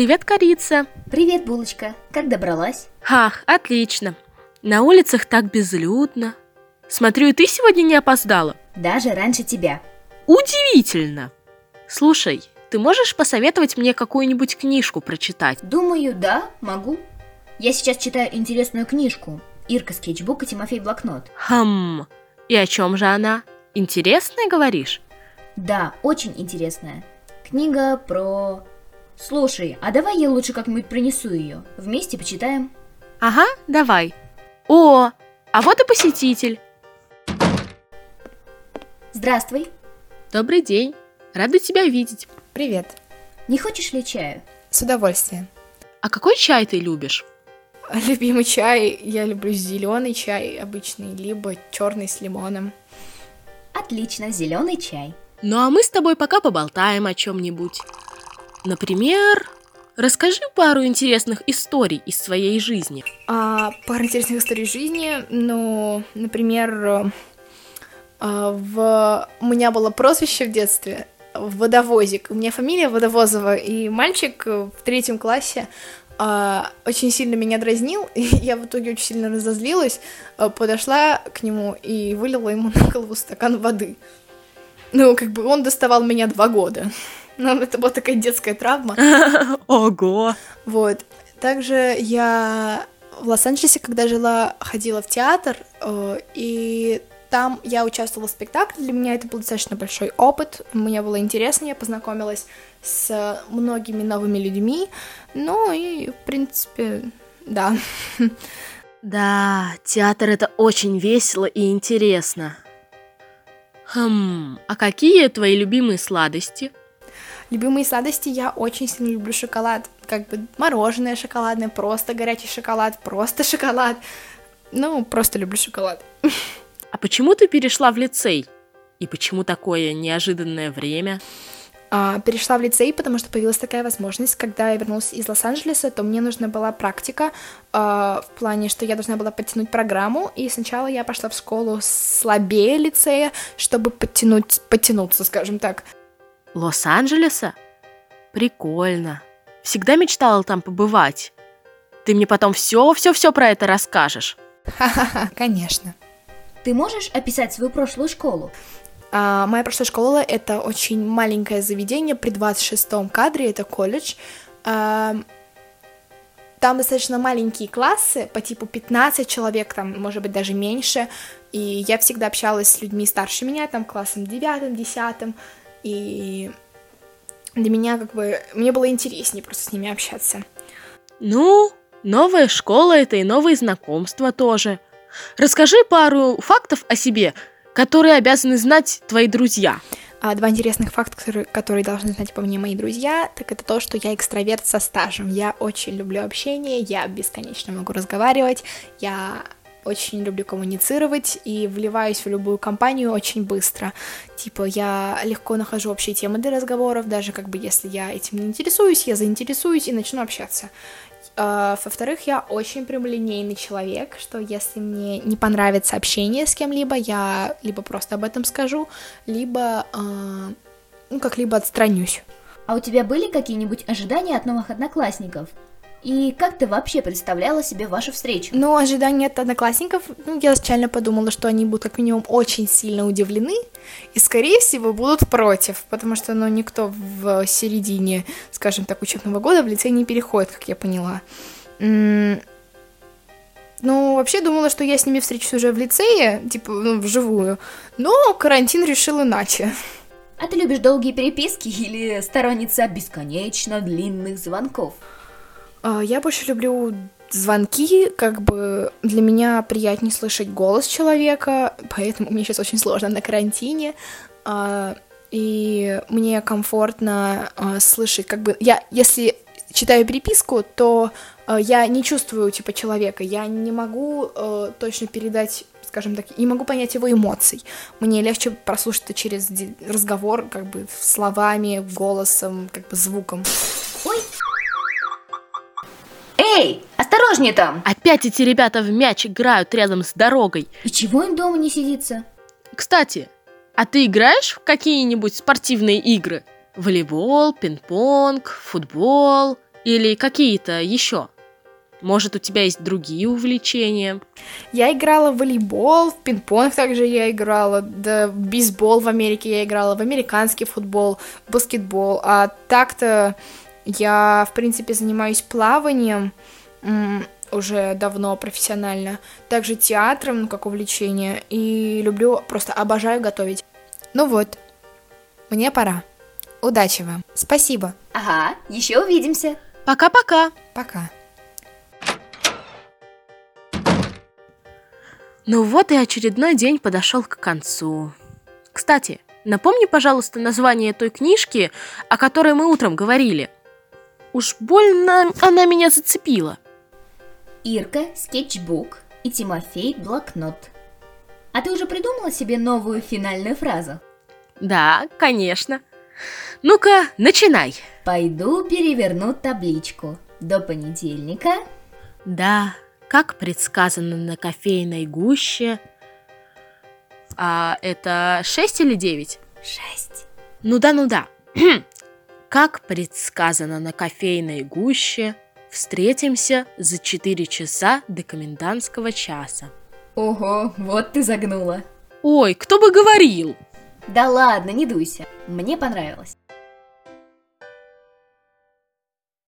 Привет, корица. Привет, булочка. Как добралась? Ах, отлично. На улицах так безлюдно. Смотрю, и ты сегодня не опоздала. Даже раньше тебя. Удивительно. Слушай, ты можешь посоветовать мне какую-нибудь книжку прочитать? Думаю, да, могу. Я сейчас читаю интересную книжку. Ирка скетчбук и Тимофей блокнот. Хм, и о чем же она? Интересная, говоришь? Да, очень интересная. Книга про... Слушай, а давай я лучше как-нибудь принесу ее. Вместе почитаем. Ага, давай. О, а вот и посетитель. Здравствуй. Добрый день. Рада тебя видеть. Привет. Не хочешь ли чаю? С удовольствием. А какой чай ты любишь? Любимый чай, я люблю зеленый чай обычный, либо черный с лимоном. Отлично, зеленый чай. Ну а мы с тобой пока поболтаем о чем-нибудь. Например, расскажи пару интересных историй из своей жизни. А, пара интересных историй жизни, ну, например, а, в... у меня было прозвище в детстве Водовозик. У меня фамилия Водовозова, и мальчик в третьем классе а, очень сильно меня дразнил, и я в итоге очень сильно разозлилась, а, подошла к нему и вылила ему на голову стакан воды. Ну, как бы он доставал меня два года. Ну, это была такая детская травма. Ого! Вот. Также я в Лос-Анджелесе, когда жила, ходила в театр, э, и там я участвовала в спектакле, для меня это был достаточно большой опыт, мне было интересно, я познакомилась с многими новыми людьми, ну и, в принципе, да. Да, театр это очень весело и интересно. Хм, а какие твои любимые сладости? Любимые сладости я очень сильно люблю шоколад. Как бы мороженое шоколадное, просто горячий шоколад, просто шоколад. Ну, просто люблю шоколад. А почему ты перешла в лицей? И почему такое неожиданное время? А, перешла в лицей, потому что появилась такая возможность, когда я вернулась из Лос-Анджелеса, то мне нужна была практика а, в плане, что я должна была подтянуть программу, и сначала я пошла в школу слабее лицея, чтобы подтянуть, подтянуться, скажем так. Лос-Анджелеса? Прикольно. Всегда мечтала там побывать. Ты мне потом все-все-все про это расскажешь. Ха-ха-ха, конечно. Ты можешь описать свою прошлую школу? А, моя прошлая школа — это очень маленькое заведение при 26-м кадре, это колледж. А, там достаточно маленькие классы, по типу 15 человек, там, может быть, даже меньше, и я всегда общалась с людьми старше меня, там, классом 9 10 и для меня, как бы, мне было интереснее просто с ними общаться. Ну, новая школа — это и новые знакомства тоже. Расскажи пару фактов о себе, которые обязаны знать твои друзья. А два интересных факта, которые, которые должны знать по мне мои друзья, так это то, что я экстраверт со стажем. Я очень люблю общение, я бесконечно могу разговаривать, я очень люблю коммуницировать и вливаюсь в любую компанию очень быстро. Типа, я легко нахожу общие темы для разговоров, даже как бы если я этим не интересуюсь, я заинтересуюсь и начну общаться. Uh, во-вторых, я очень прямолинейный человек, что если мне не понравится общение с кем-либо, я либо просто об этом скажу, либо uh, ну, как-либо отстранюсь. А у тебя были какие-нибудь ожидания от новых одноклассников? И как ты вообще представляла себе вашу встречу? Ну, ожидания от одноклассников, ну, я изначально подумала, что они будут как минимум очень сильно удивлены и, скорее всего, будут против, потому что, ну, никто в середине, скажем так, учебного года в лицей не переходит, как я поняла. ну, вообще думала, что я с ними встречусь уже в лицее, типа, ну, вживую, но карантин решил иначе. А ты любишь долгие переписки или сторонница бесконечно длинных звонков? А, я больше люблю звонки, как бы для меня приятнее слышать голос человека, поэтому мне сейчас очень сложно на карантине. А, и мне комфортно а, слышать, как бы я, если читаю переписку, то я не чувствую типа человека, я не могу точно передать скажем так, не могу понять его эмоций. Мне легче прослушать это через разговор, как бы словами, голосом, как бы звуком. Эй, осторожнее там! Опять эти ребята в мяч играют рядом с дорогой. И чего им дома не сидится? Кстати, а ты играешь в какие-нибудь спортивные игры? Волейбол, пинг-понг, футбол, Или какие-то еще? Может, у тебя есть другие увлечения? Я играла в волейбол, в пинг-понг также я играла, да, в бейсбол в Америке я играла, в американский футбол, в баскетбол. А так-то я, в принципе, занимаюсь плаванием уже давно профессионально, также театром, ну, как увлечение, и люблю, просто обожаю готовить. Ну вот, мне пора. Удачи вам. Спасибо. Ага, еще увидимся. Пока-пока. Пока. Ну вот и очередной день подошел к концу. Кстати, напомни, пожалуйста, название той книжки, о которой мы утром говорили. Уж больно она меня зацепила. Ирка – скетчбук и Тимофей – блокнот. А ты уже придумала себе новую финальную фразу? Да, конечно. Ну-ка, начинай. Пойду переверну табличку. До понедельника. Да, как предсказано на кофейной гуще. А это 6 или 9? Шесть. Ну да, ну да. Как предсказано на кофейной гуще, встретимся за 4 часа до комендантского часа. Ого, вот ты загнула. Ой, кто бы говорил? Да ладно, не дуйся. Мне понравилось.